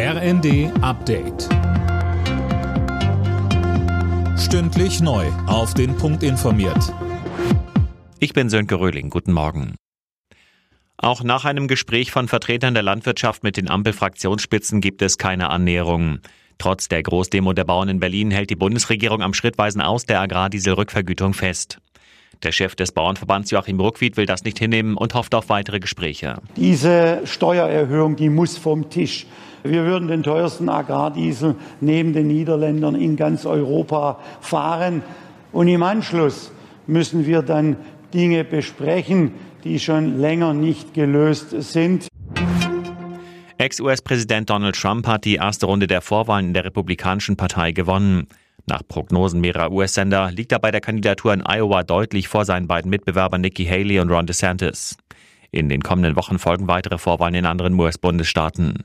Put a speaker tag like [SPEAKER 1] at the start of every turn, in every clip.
[SPEAKER 1] RND Update. Stündlich neu. Auf den Punkt informiert.
[SPEAKER 2] Ich bin Sönke Röhling. Guten Morgen. Auch nach einem Gespräch von Vertretern der Landwirtschaft mit den Ampelfraktionsspitzen gibt es keine Annäherung. Trotz der Großdemo der Bauern in Berlin hält die Bundesregierung am schrittweisen Aus der Agrardieselrückvergütung fest. Der Chef des Bauernverbands Joachim Ruckwied will das nicht hinnehmen und hofft auf weitere Gespräche.
[SPEAKER 3] Diese Steuererhöhung, die muss vom Tisch. Wir würden den teuersten Agrardiesel neben den Niederländern in ganz Europa fahren. Und im Anschluss müssen wir dann Dinge besprechen, die schon länger nicht gelöst sind.
[SPEAKER 2] Ex-US-Präsident Donald Trump hat die erste Runde der Vorwahlen in der Republikanischen Partei gewonnen. Nach Prognosen mehrerer US-Sender liegt er bei der Kandidatur in Iowa deutlich vor seinen beiden Mitbewerbern Nikki Haley und Ron DeSantis. In den kommenden Wochen folgen weitere Vorwahlen in anderen US-Bundesstaaten.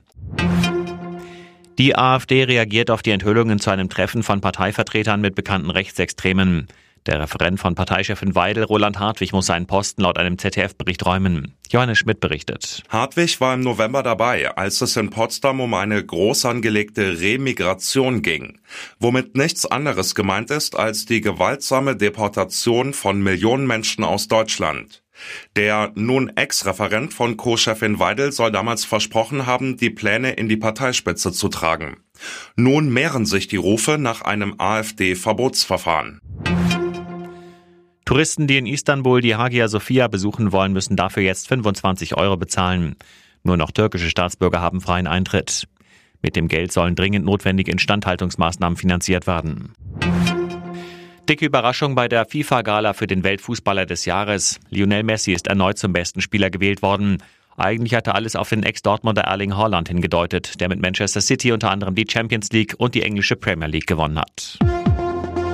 [SPEAKER 2] Die AfD reagiert auf die Enthüllungen zu einem Treffen von Parteivertretern mit bekannten Rechtsextremen. Der Referent von Parteichefin Weidel, Roland Hartwig, muss seinen Posten laut einem ZDF-Bericht räumen. Johannes Schmidt berichtet.
[SPEAKER 4] Hartwig war im November dabei, als es in Potsdam um eine groß angelegte Remigration ging, womit nichts anderes gemeint ist als die gewaltsame Deportation von Millionen Menschen aus Deutschland. Der nun Ex-Referent von Co-Chefin Weidel soll damals versprochen haben, die Pläne in die Parteispitze zu tragen. Nun mehren sich die Rufe nach einem AfD-Verbotsverfahren.
[SPEAKER 2] Touristen, die in Istanbul die Hagia Sophia besuchen wollen, müssen dafür jetzt 25 Euro bezahlen. Nur noch türkische Staatsbürger haben freien Eintritt. Mit dem Geld sollen dringend notwendige Instandhaltungsmaßnahmen finanziert werden. Dicke Überraschung bei der FIFA-Gala für den Weltfußballer des Jahres. Lionel Messi ist erneut zum besten Spieler gewählt worden. Eigentlich hatte alles auf den Ex-Dortmunder Erling Haaland hingedeutet, der mit Manchester City unter anderem die Champions League und die englische Premier League gewonnen hat.